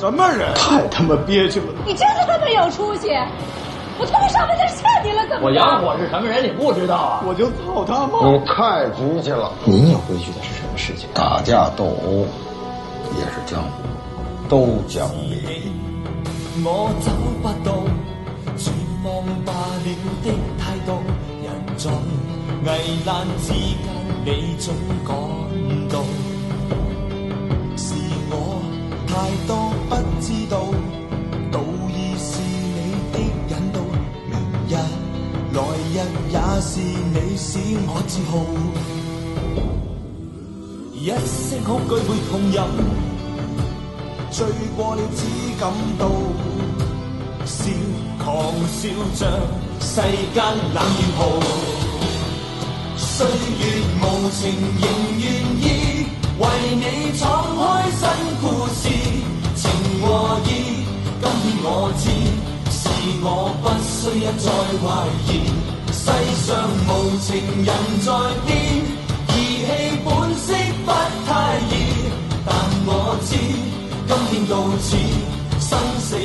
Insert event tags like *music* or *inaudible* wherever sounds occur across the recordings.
什么人？太他妈憋屈了！你真是他妈有出息！我他妈上半天欠你了，怎么？我杨火是什么人，你不知道啊？我就操他妈！你太局气了！你要规矩的是什么事情？打架斗殴也是江湖，都讲理。我找不到绝望罢了的态度，人在危难之间，你总感到是我太多不知道，道义是你的引导，明日来日也是你使我自豪，一声恐惧会同饮。醉過了，只感到笑，狂笑着世間冷与酷。歲月無情，仍願意為你闖開新故事。情和意，今天我知，是我不需一再懷疑。世上無情人在變，義氣本色不太易，但我知。今天到此，生死與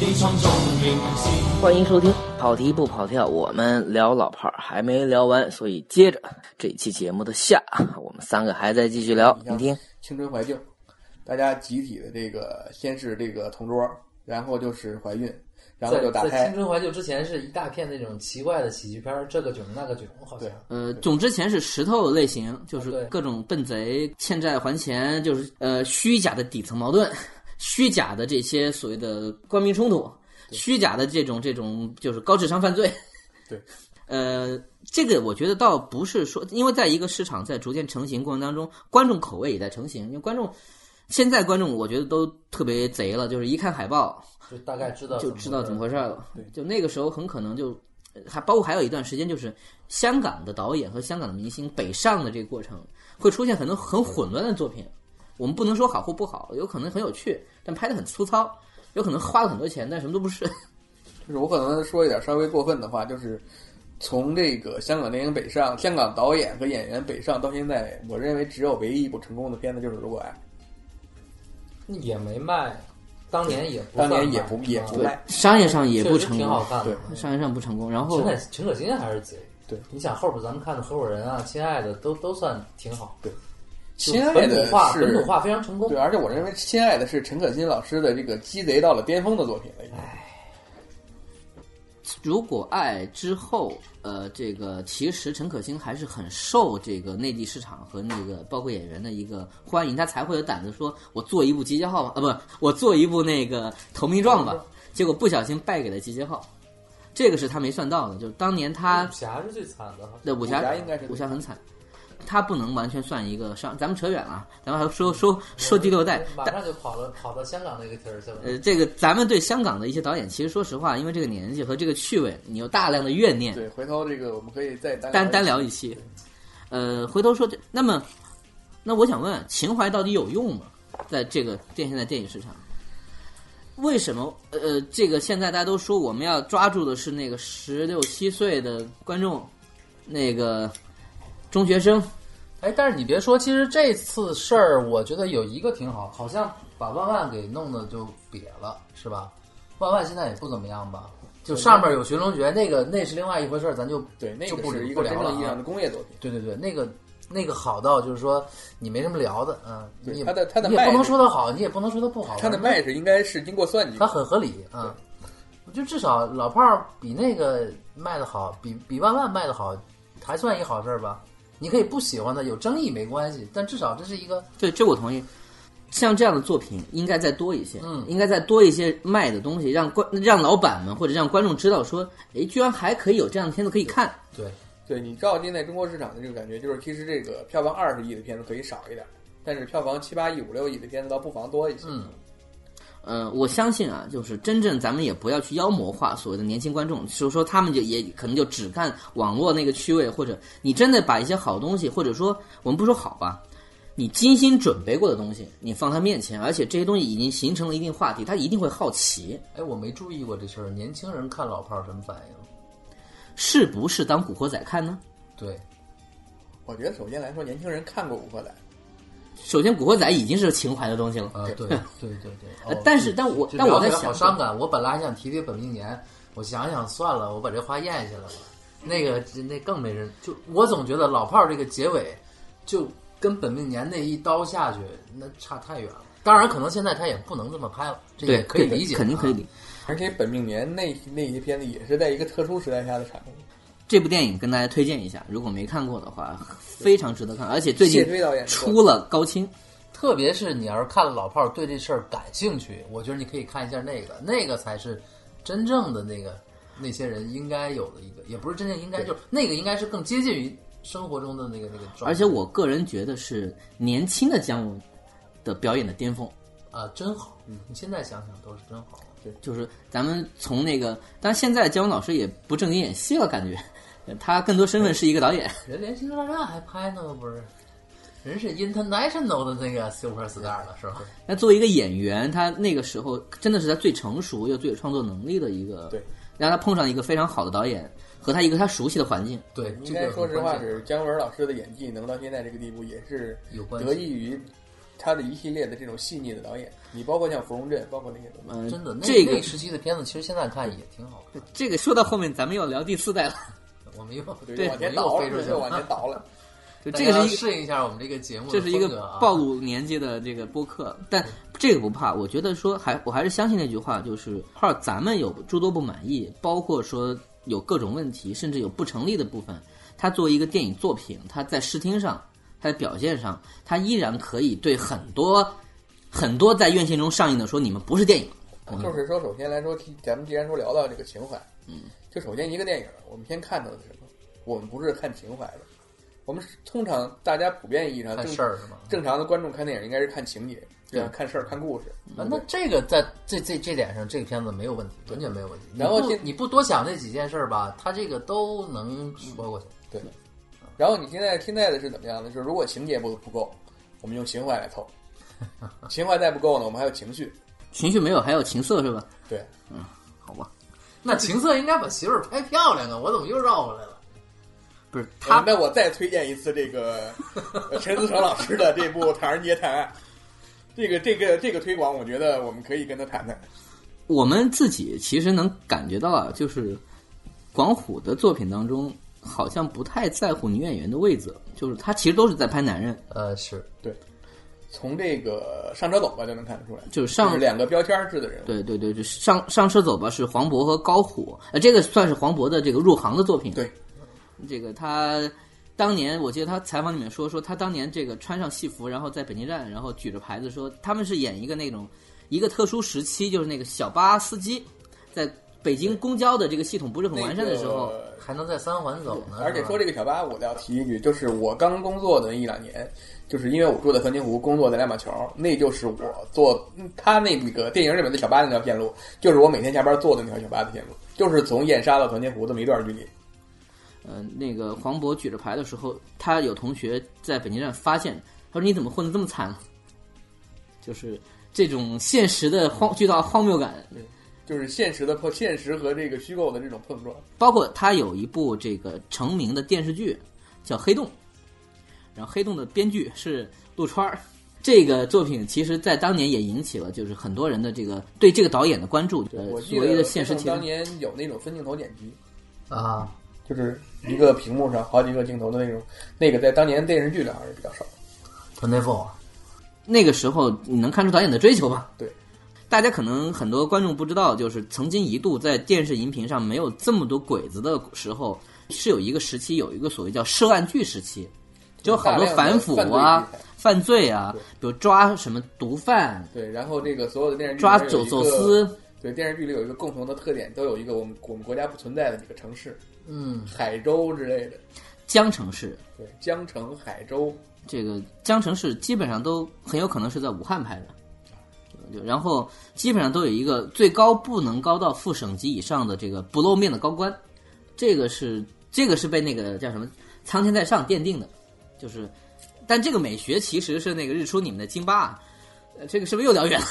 你創造名字。欢迎收听跑题不跑跳，我们聊老炮儿还没聊完，所以接着这期节目的下，我们三个还在继续聊。你听，青春怀旧，大家集体的这个先是这个同桌，然后就是怀孕，然后就打在胎青。春怀旧之前是一大片那种奇怪的喜剧片，这个囧那个囧，好像。呃，囧之前是石头类型，就是各种笨贼、欠债还钱，就是呃虚假的底层矛盾，*laughs* 虚假的这些所谓的官民冲突，虚假的这种这种就是高智商犯罪。对，*laughs* 呃，这个我觉得倒不是说，因为在一个市场在逐渐成型过程当中，观众口味也在成型，因为观众现在观众我觉得都特别贼了，就是一看海报就大概知道就知道怎么回事。事了。就那个时候很可能就还包括还有一段时间，就是香港的导演和香港的明星北上的这个过程，会出现很多很混乱的作品。我们不能说好或不好，有可能很有趣，但拍的很粗糙；有可能花了很多钱，但什么都不是。就是我可能说一点稍微过分的话，就是从这个香港电影北上，香港导演和演员北上到现在，我认为只有唯一一部成功的片子就是《如果爱也没卖，当年也不当年也不也不卖商业上也不成功，挺好看的。商业上不成功。然后陈可陈可辛还是贼。对，你想后边咱们看的合伙人啊、亲爱的都都算挺好。对，就亲爱的本土化是本土化非常成功。对，而且我认为《亲爱的》是陈可辛老师的这个鸡贼到了巅峰的作品了。已经如果爱之后，呃，这个其实陈可辛还是很受这个内地市场和那个包括演员的一个欢迎，他才会有胆子说，我做一部《集结号》吧，啊，不，我做一部那个《投名状》吧。结果不小心败给了《集结号》，这个是他没算到的，就是当年他武侠是最惨的哈。的武侠武侠应该是武侠很惨，他不能完全算一个上，咱们扯远了，咱们还说说说第六代，马上就跑了跑到香港那个地儿去了。呃，这个咱们对香港的一些导演，其实说实话，因为这个年纪和这个趣味，你有大量的怨念，对，回头这个我们可以再单单单聊一一期。呃，回头说这，那么，那我想问，情怀到底有用吗？在这个电现在电影市场，为什么呃，这个现在大家都说我们要抓住的是那个十六七岁的观众，那个中学生，哎，但是你别说，其实这次事儿，我觉得有一个挺好，好像把万万给弄的就瘪了，是吧？万万现在也不怎么样吧？就上面有寻龙诀，那个那是另外一回事儿，咱就对，那就不个是一不聊了个真正意义上的啊。工业作品。对对对，那个那个好到就是说你没什么聊的，嗯，你也对它的它的你也不能说它好，你也不能说它不好，它的卖是应该是经过算计它。很合理啊。我觉得至少老炮儿比那个卖的好，比比万万卖的好，还算一个好事儿吧。你可以不喜欢它，有争议没关系，但至少这是一个对，这我同意。像这样的作品应该再多一些，嗯应该再多一些卖的东西，让观让老板们或者让观众知道说，哎，居然还可以有这样的片子可以看。对。对你照现在中国市场的这个感觉，就是其实这个票房二十亿的片子可以少一点，但是票房七八亿、五六亿的片子倒不妨多一些。嗯，呃，我相信啊，就是真正咱们也不要去妖魔化所谓的年轻观众，就是说他们就也可能就只看网络那个趣味，或者你真的把一些好东西，或者说我们不说好吧，你精心准备过的东西，你放他面前，而且这些东西已经形成了一定话题，他一定会好奇，哎，我没注意过这事儿，年轻人看老炮儿什么反应？是不是当古惑仔看呢？对，我觉得首先来说，年轻人看过《古惑仔》，首先《古惑仔》已经是情怀的东西了，呃，对对对对。但是但我但我在想好伤感。我本来还想提提本命年，我想想算了，我把这话咽下来了。那个那更没人，就我总觉得老炮儿这个结尾，就跟本命年那一刀下去，那差太远了。当然，可能现在他也不能这么拍了，这对也可以理解，啊肯定可以理解。。而且本命年那那些片子也是在一个特殊时代下的产物。这部电影跟大家推荐一下，如果没看过的话，非常值得看，而且最近出了高清。特别是你要是看了老炮儿对这事儿感兴趣，我觉得你可以看一下那个，那个才是真正的那个那些人应该有的一个，也不是真正应该，就是那个应该是更接近于生活中的那个那个状态。而且我个人觉得是年轻的姜文的表演的巅峰。啊，真好，你现在想想都是真好。就是咱们从那个，但现在姜文老师也不正经演戏了，感觉他更多身份是一个导演。人连星球大战还拍呢，不是？人是 international 的那个 super star 了，是吧？那作为一个演员，他那个时候真的是他最成熟又最有创作能力的一个。对，让他碰上一个非常好的导演和他一个他熟悉的环境。对，应这个该说实话，是姜文老师的演技能到现在这个地步，也是有关得益于他的一系列的这种细腻的导演。你包括像芙蓉镇，包括那些东西。嗯、真的那这个那时期的片子，其实现在看也挺好看。这个说到后面，咱们要聊第四代了。*laughs* 我们又往前倒了，又往前倒了。就这个是一个适应一下我们这个节目的这是一个暴露年纪的这个播客，但这个不怕。我觉得说还我还是相信那句话，就是号咱们有诸多不满意，包括说有各种问题，甚至有不成立的部分。它作为一个电影作品，它在视听上，它在表现上，它依然可以对很多很多在院线中上映的说你们不是电影。就是说，首先来说，咱们既然说聊到这个情怀，嗯，就首先一个电影，我们先看到的是什么？我们不是看情怀的，我们是通常大家普遍意义上看正事儿是吗？正常的观众看电影应该是看情节，这样看事儿、看故事。啊，那这个在这这这点上，这个片子没有问题，完全没有问题。然后你不多想那几件事儿吧，他这个都能说过去。对，然后你现在现在的是怎么样呢？就是如果情节不不够，我们用情怀来凑；情怀再不够呢，我们还有情绪。情绪没有，还有情色是吧？对，嗯好吧，那情色应该把媳妇儿拍漂亮啊！我怎么又绕回来了？不是他他，那我再推荐一次这个呃 *laughs* 陈思诚老师的这部《唐人街探案》。这个这个这个推广，我觉得我们可以跟他谈谈。我们自己其实能感觉到啊，就是广虎的作品当中，好像不太在乎女演员的位置，就是他其实都是在拍男人，呃，是。对。从这个上车走吧就能看得出来，就是上是两个标签制的人物。对对对，就上上车走吧是黄渤和高虎，呃，这个算是黄渤的这个入行的作品。对，这个他当年我记得他采访里面说说他当年这个穿上戏服，然后在北京站，然后举着牌子说他们是演一个那种一个特殊时期，就是那个小巴司机在北京公交的这个系统不是很完善的时候。那个还能在三环走呢。而且说这个小巴，我要提一句，就是我刚工作的那一两年，就是因为我住在团结湖，工作在两马桥，那就是我坐嗯他那个电影里面的小巴那条线路，就是我每天下班坐的那条小巴的线路，就是从燕莎到团结湖这么一段距离。呃，那个黄渤举着牌的时候，他有同学在北京站发现，他说：“你怎么混得这么惨？”就是这种现实的荒巨大荒谬感，就是现实的碰，现实和这个虚构的这种碰撞。包括他有一部这个成名的电视剧叫《黑洞》，然后《黑洞》的编剧是陆川儿。这个作品其实，在当年也引起了就是很多人的这个对这个导演的关注。呃，所谓的得现实题当年有那种分镜头剪辑，啊，就是一个屏幕上好几个镜头的那种，那个在当年电视剧里还是比较少。团队凤那个时候你能看出导演的追求吧？对，大家可能很多观众不知道，就是曾经一度在电视荧屏上没有这么多鬼子的时候，是有一个时期，有一个所谓叫涉案剧时期，就好多反腐啊、犯罪啊，比如抓什么毒贩，对，然后这个所有的电视剧抓走走私，对，电视剧里有一个共同的特点，都有一个我们我们国家不存在的几个城市，嗯，海州之类的。江城市，对，江城、海州，这个江城市基本上都很有可能是在武汉拍的。就然后基本上都有一个最高不能高到副省级以上的这个不露面的高官，这个是这个是被那个叫什么苍天在上奠定的，就是，但这个美学其实是那个日出你们的京巴啊，呃这个是不是又聊远了？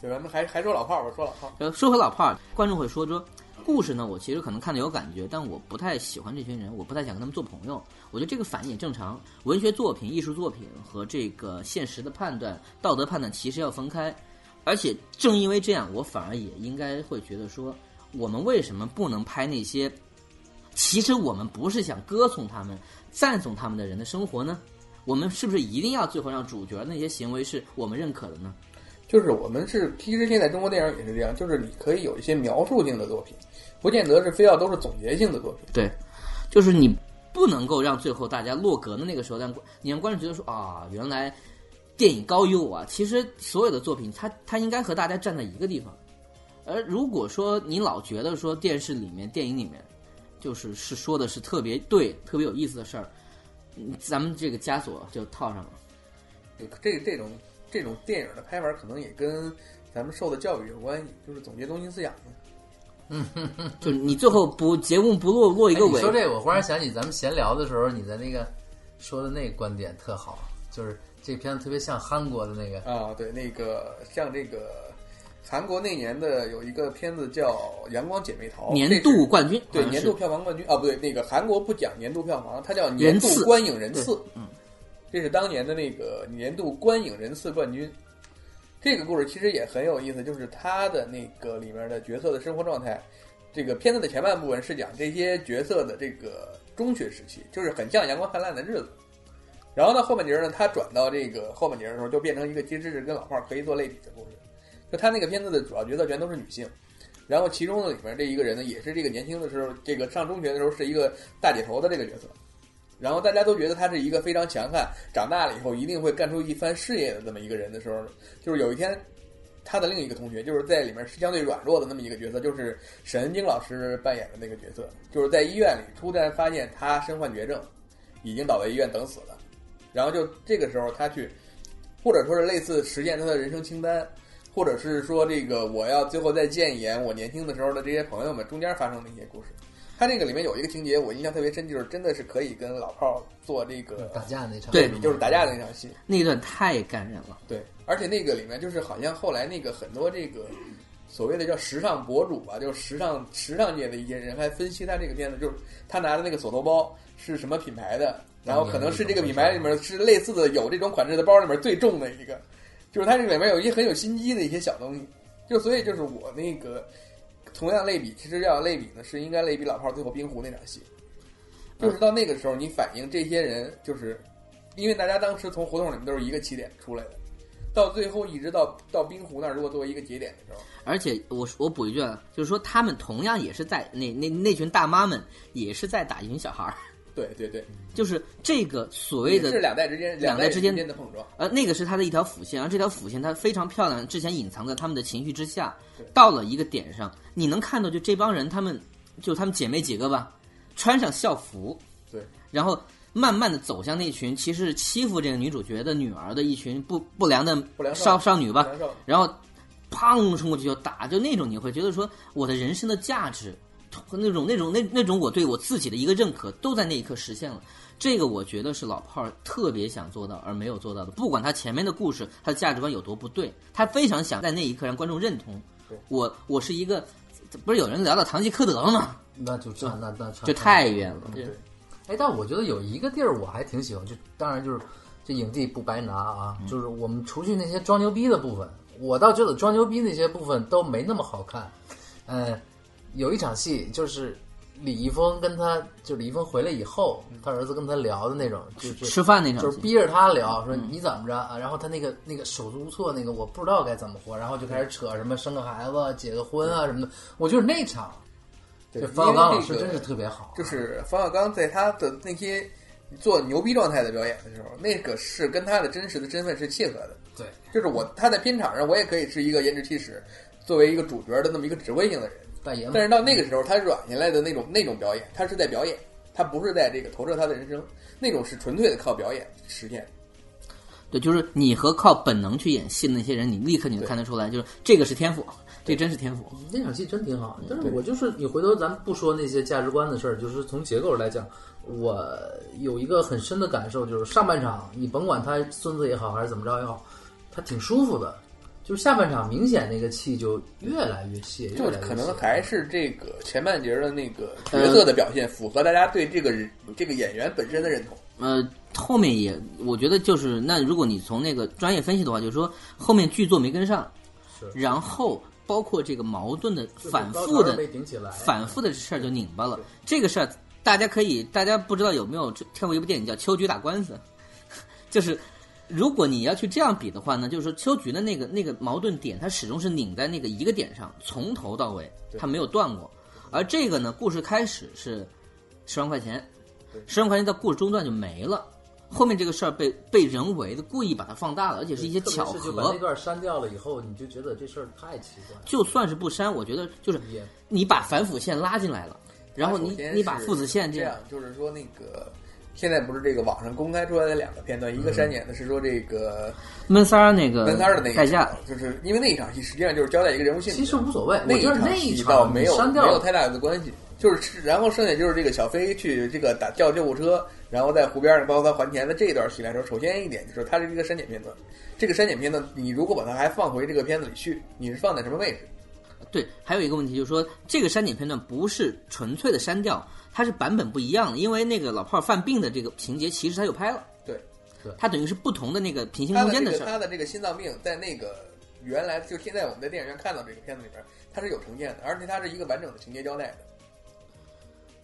就，咱们还还说老炮儿吧，说老炮儿，呃，说回老炮儿，观众会说说，故事呢，我其实可能看的有感觉，但我不太喜欢这群人，我不太想跟他们做朋友。我觉得这个反应也正常。文学作品、艺术作品和这个现实的判断、道德判断其实要分开。而且正因为这样，我反而也应该会觉得说，我们为什么不能拍那些其实我们不是想歌颂他们、赞颂他们的人的生活呢？我们是不是一定要最后让主角那些行为是我们认可的呢？就是我们是，其实现在中国电影也是这样，就是你可以有一些描述性的作品，不见得是非要都是总结性的作品。对，就是你不能够让最后大家落格的那个时候，让你让观众觉得说啊，原来电影高于我啊。其实所有的作品，它它应该和大家站在一个地方。而如果说你老觉得说电视里面、电影里面，就是是说的是特别对、特别有意思的事儿，咱们这个枷锁就套上了。这这种。这种电影的拍法可能也跟咱们受的教育有关系，就是总结中心思想嘛。嗯，就你最后不节目不落落一个尾。你说这个，我忽然想起咱们闲聊的时候，你在那个说的那个观点特好，就是这片子特别像韩国的那个啊，对，那个像这个韩国那年的有一个片子叫《阳光姐妹淘》，年度冠军，对，年度票房冠军啊，不对，那个韩国不讲年度票房，它叫年度观影人次，嗯。这是当年的那个年度观影人次冠军。这个故事其实也很有意思，就是他的那个里面的角色的生活状态。这个片子的前半部分是讲这些角色的这个中学时期，就是很像《阳光灿烂的日子》。然后呢，后半截呢，他转到这个后半截的时候，就变成一个其实是跟老炮儿可以做类比的故事。就他那个片子的主要角色全都是女性，然后其中的里面这一个人呢，也是这个年轻的时候，这个上中学的时候是一个大姐头的这个角色。然后大家都觉得他是一个非常强悍，长大了以后一定会干出一番事业的这么一个人的时候，就是有一天，他的另一个同学，就是在里面相对软弱的那么一个角色，就是沈恩京老师扮演的那个角色，就是在医院里突然发现他身患绝症，已经倒在医院等死了，然后就这个时候他去，或者说是类似实现他的人生清单，或者是说这个我要最后再见一眼我年轻的时候的这些朋友们中间发生的一些故事。他那个里面有一个情节，我印象特别深，就是真的是可以跟老炮做这个打架那场，对，就是打架的那场戏，那段太感人了。对，而且那个里面就是好像后来那个很多这个所谓的叫时尚博主吧，就是时尚时尚界的一些人还分析他这个片子，就是他拿的那个锁头包是什么品牌的，然后可能是这个品牌里面是类似的有这种款式的包里面最重的一个，就是它这里面有一些很有心机的一些小东西，就所以就是我那个。同样类比，其实要类比呢，是应该类比老炮最后冰湖那场戏，就是到那个时候，你反映这些人，就是因为大家当时从胡同里面都是一个起点出来的，到最后一直到到冰湖那儿，如果作为一个节点的时候，而且我我补一句啊，就是说他们同样也是在那那那群大妈们也是在打一群小孩儿。对对对，就是这个所谓的是两代之间两代之间的碰撞，呃，那个是他的一条辅线，而这条辅线它非常漂亮，之前隐藏在他们的情绪之下，到了一个点上，你能看到就这帮人，他们就他们姐妹几个吧，穿上校服，对，然后慢慢的走向那群其实是欺负这个女主角的女儿的一群不不良的少少女吧，然后砰冲过去就打，就那种你会觉得说我的人生的价值。那种那种那那种我对我自己的一个认可，都在那一刻实现了。这个我觉得是老炮儿特别想做到而没有做到的。不管他前面的故事，他的价值观有多不对，他非常想在那一刻让观众认同。我我是一个，不是有人聊到堂吉诃德了吗？那就 *laughs* 这那那就太远了。对，哎，但我觉得有一个地儿我还挺喜欢，就当然就是这影帝不白拿啊，就是我们除去那些装牛逼的部分，我倒觉得装牛逼那些部分都没那么好看，嗯。有一场戏，就是李易峰跟他，就李易峰回来以后，他儿子跟他聊的那种，就是吃饭那场，就是逼着他聊，说你怎么着啊？然后他那个那个手足无措，那个我不知道该怎么活，然后就开始扯什么生个孩子、结个婚啊什么的。我就是那场，对冯小刚老师真是特别好。就是冯小刚在他的那些做牛逼状态的表演的时候，那个是跟他的真实的身份是契合的。对，就是我他在片场上，我也可以是一个颜值气使，作为一个主角的那么一个指挥性的人。但是到那个时候，他软下来的那种那种表演，他是在表演，他不是在这个投射他的人生，那种是纯粹的靠表演实现。对，就是你和靠本能去演戏的那些人，你立刻你就看得出来，就是这个是天赋，这真是天赋。那场戏真挺好，但是我就是你回头咱们不说那些价值观的事儿，就是从结构来讲，我有一个很深的感受，就是上半场你甭管他孙子也好还是怎么着也好，他挺舒服的。就是下半场明显那个气就越来越泄，就可能还是这个前半节的那个角色的表现符合大家对这个人这个演员本身的认同。呃，后面也我觉得就是那如果你从那个专业分析的话，就是说后面剧作没跟上，然后包括这个矛盾的反复的反复的事儿就拧巴了。这个事儿大家可以，大家不知道有没有看过一部电影叫《秋菊打官司》，*laughs* 就是如果你要去这样比的话呢，就是说秋菊的那个那个矛盾点，它始终是拧在那个一个点上，从头到尾它没有断过。而这个呢，故事开始是十万块钱，十万块钱到故事中段就没了。后面这个事儿被被人为的故意把它放大了，而且是一些巧是就把合那。段删掉了以后，你就觉得这事儿太奇怪了。就算是不删，我觉得就是你把反腐线拉进来了，然后你你把父子线这这样，就是说那个现在不是这个网上公开出来的两个片段，一个删减的是说这个闷三儿那个闷三儿的那代驾一场，，就是因为那一场戏实际上就是交代一个人物性格，其实无所谓，那一场戏倒没有删掉没有太大的关系。就是，然后剩下就是这个小飞去这个打叫救护车，然后在湖边上帮他还钱的这一段戏来说，首先一点就是它是一个删减片段。这个删减片段，你如果把它还放回这个片子里去，你是放在什么位置？对，还有一个问题就是说，这个删减片段不是纯粹的删掉，它是版本不一样的，因为那个老炮儿犯病的这个情节其实他又拍了，对，他等于是不同的那个平行空间的事儿。这个他的这个心脏病在那个原来就现在我们在电影院看到这个片子里边，它是有呈现的，而且它是一个完整的情节交代的。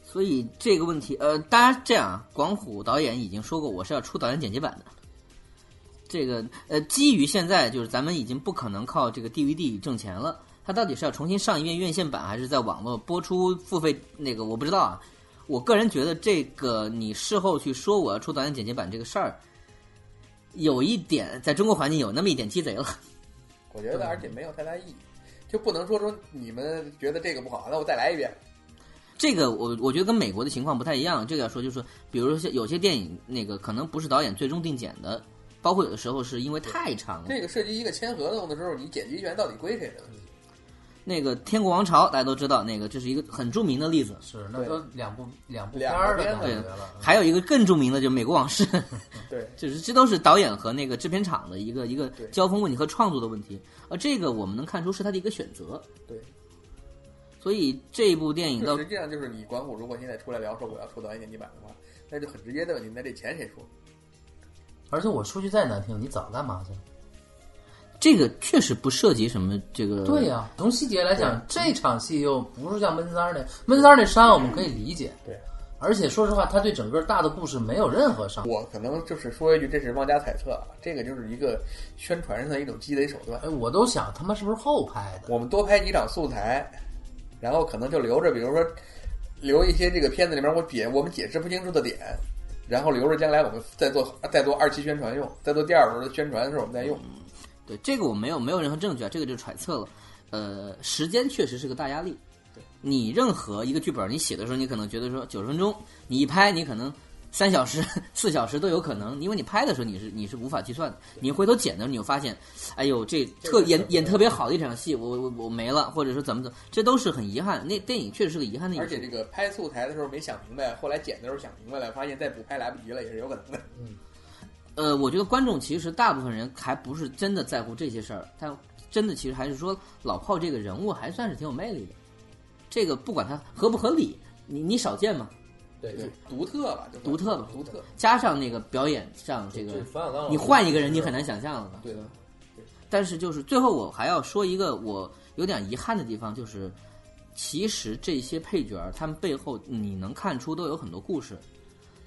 所以这个问题，呃，大家这样啊，广虎导演已经说过，我是要出导演剪辑版的。这个呃，基于现在就是咱们已经不可能靠这个 DVD 挣钱了，它到底是要重新上一遍院线版，还是在网络播出付费？那个我不知道啊。我个人觉得这个你事后去说我要出导演剪辑版这个事儿，有一点在中国环境有那么一点鸡贼了。*laughs* 我觉得，而且没有太大意义，就不能说说你们觉得这个不好，那我再来一遍。这个我我觉得跟美国的情况不太一样。这个要说就是说，比如说有些电影那个可能不是导演最终定剪的，包括有的时候是因为太长了。这个涉及一个签合同的时候，你剪辑权到底归谁的问题？那个《天国王朝》大家都知道，那个这是一个很著名的例子。是那都两部两部片两儿的感觉了。还有一个更著名的，就是《美国往事》，*laughs* 对，*laughs* 就是这都是导演和那个制片厂的一个一个交锋问题和创作的问题。而这个我们能看出是他的一个选择。对，所以这部电影到实际上就是你管虎如果现在出来聊说我要出导演剪辑版的话，那就很直接的问题，那这钱谁出？而且我说句再难听，你早干嘛去了？这个确实不涉及什么这个。对呀、从细节来讲，这场戏又不是像闷三儿那闷三儿那伤，我们可以理解。对，而且说实话，他对整个大的故事没有任何伤。我可能就是说一句，这是妄加猜测啊，这个就是一个宣传上的一种积累手段。哎，我都想他妈是不是后拍的？我们多拍几场素材，然后可能就留着，比如说留一些这个片子里面我解我们解释不清楚的点，然后留着将来我们再做再做二期宣传用，再做第二轮的宣传的时候我们再用。对这个我没有没有任何证据啊，这个就是揣测了。呃，时间确实是个大压力。对你任何一个剧本你写的时候，你可能觉得说九十分钟，你一拍你可能三小时、四小时都有可能，因为你拍的时候你是你是无法计算的。你回头剪的时候，你就发现，哎呦，这特演演特别好的一场戏，我我我没了，或者说怎么怎么，这都是很遗憾。那电影确实是个遗憾的。而且这个拍素材的时候没想明白，后来剪的时候想明白了，发现再补拍来不及了，也是有可能的。呃，我觉得观众其实大部分人还不是真的在乎这些事儿，他真的其实还是说老炮这个人物还算是挺有魅力的。这个不管他合不合理，你你少见嘛，对对，独特吧，就独特吧，独特。加上那个表演上这个你换一个人你很难想象了吧？对的，但是就是最后我还要说一个我有点遗憾的地方，就是其实这些配角儿他们背后你能看出都有很多故事，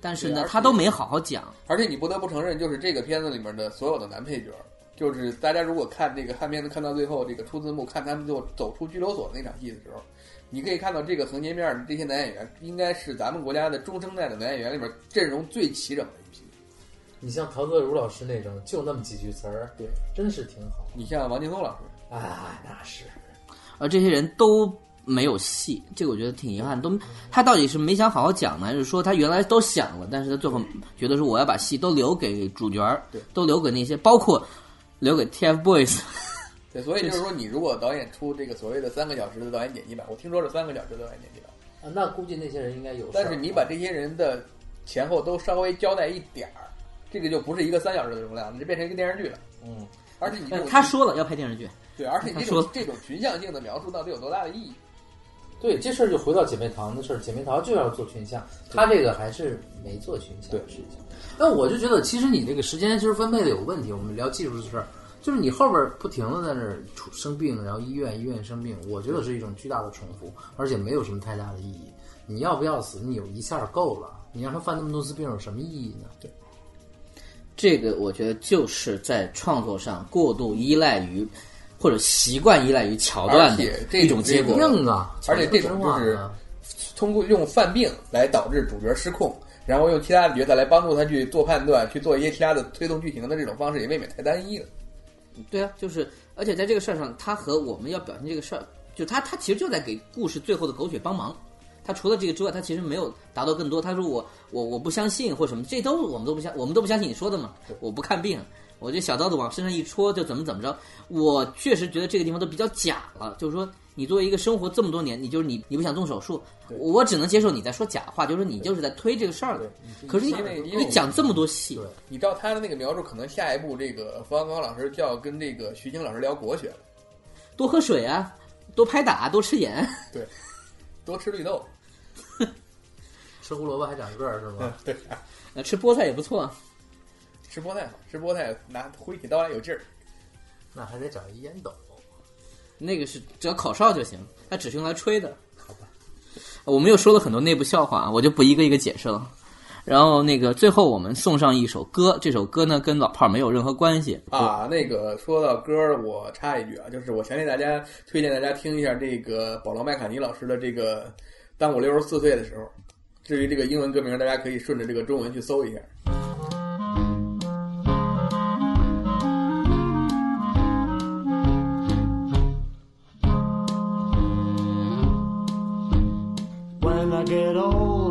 但是呢他都没好好讲。而且你不得不承认，就是这个片子里面的所有的男配角，就是大家如果看这个看片子看到最后这个出字幕，看他们就走出拘留所那场戏的时候，你可以看到这个横截面的这些男演员，应该是咱们国家的中生代的男演员里面阵容最齐整的一批。你像陶泽如老师那种，就那么几句词儿，对，真是挺好。你像王劲松老师，啊，那是而这些人都没有戏，这个我觉得挺遗憾。都他到底是没想好好讲呢，还是说他原来都想了，但是他最后觉得说我要把戏都留给主角儿对，都留给那些，包括留给 TFBOYS。对，所以就是说，你如果导演出这个所谓的三个小时的导演剪辑版，我听说是三个小时的导演剪辑版，啊，那估计那些人应该有。但是你把这些人的前后都稍微交代一点儿，这个就不是一个三小时的容量，你就变成一个电视剧了。嗯，呃而且你他说了要拍电视剧，对，而且你说种这种群像性的描述到底有多大的意义？对，这事儿就回到姐妹淘的事儿，姐妹淘就要做群像，他这个还是没做群像的事情。那我就觉得，其实你这个时间其实分配的有问题。我们聊技术的事儿，就是你后边不停的在那儿出生病，然后医院医院生病，我觉得是一种巨大的重复，而且没有什么太大的意义。你要不要死，你有一下够了，你让他犯那么多次病有什么意义呢？对，这个我觉得就是在创作上过度依赖于或者习惯依赖于桥段的这一种结果。硬啊！而且这种就是通过用犯病来导致主角失控，然后用其他的角色来帮助他去做判断，去做一些其他的推动剧情的这种方式，也未免太单一了。对啊，就是而且在这个事儿上，他和我们要表现这个事儿，就他他其实就在给故事最后的狗血帮忙。他除了这个之外，他其实没有达到更多。他说我我我不相信或什么，这都我们都不相，我们都不相信你说的嘛。我不看病，我这小刀子往身上一戳就怎么怎么着。我确实觉得这个地方都比较假了。就是说，你作为一个生活这么多年，你就是你你不想动手术，我只能接受你在说假话，就是说你就是在推这个事儿了。可是你因为因为你讲这么多戏，你照他的那个描述，可能下一步这个冯小刚老师就要跟这个徐晶老师聊国学了。多喝水啊，多拍打，多吃盐。对，多吃绿豆。*laughs* 吃胡萝卜还长个儿是吗？*laughs* 对，呃，吃菠菜也不错。吃菠菜好，吃菠菜拿挥起刀来有劲儿。那还得找一烟斗。那个是只要口哨就行，它只是用来吹的。好吧，我们又说了很多内部笑话，我就不一个一个解释了。然后那个最后我们送上一首歌，这首歌呢跟老炮儿没有任何关系啊。那个说到歌儿，我插一句啊，就是我强烈大家推荐大家听一下这个保罗麦卡尼老师的这个《当我六十四岁的时候》。至于这个英文歌名，大家可以顺着这个中文去搜一下。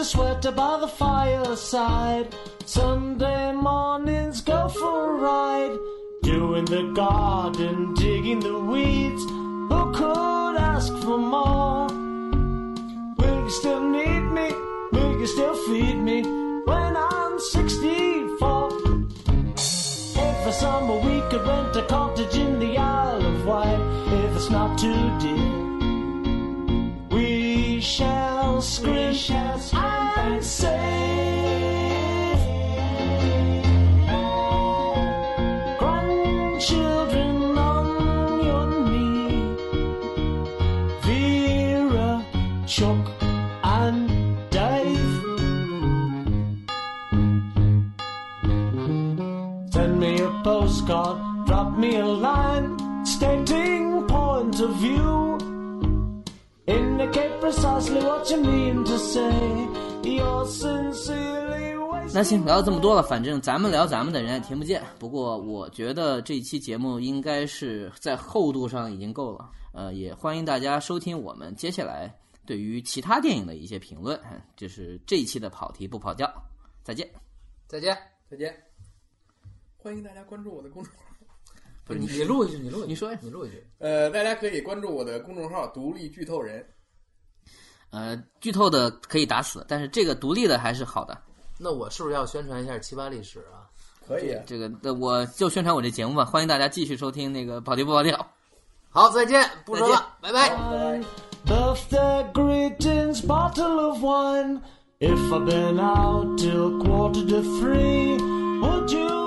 a sweater by the fireside. Sunday mornings go for a ride. Doing the garden, digging the weeds. Who could ask for more? Will you still need me? Will you still feed me when I'm 64? Every summer we could rent a cottage precisely what you mean to say. You're sincerely 那行，聊了这么多了，反正咱们聊咱们的，人也听不见。不过我觉得这期节目应该是在厚度上已经够了。呃，也欢迎大家收听我们接下来对于其他电影的一些评论。就是这一期的跑题不跑调，再见，再见，再见。欢迎大家关注我的公众号。不是你你录一句，你录，你说呀，你录一句。呃，大家可以关注我的公众号“独立剧透人”。呃，剧透的可以打死，但是这个独立的还是好的。那我是不是要宣传一下七八历史啊？可以、啊，这个那我就宣传我这节目吧，欢迎大家继续收听那个跑题不跑调。好，再见，不说了，拜拜。Birthday greetings, bottle of wine. If I've been out till quarter to three, would you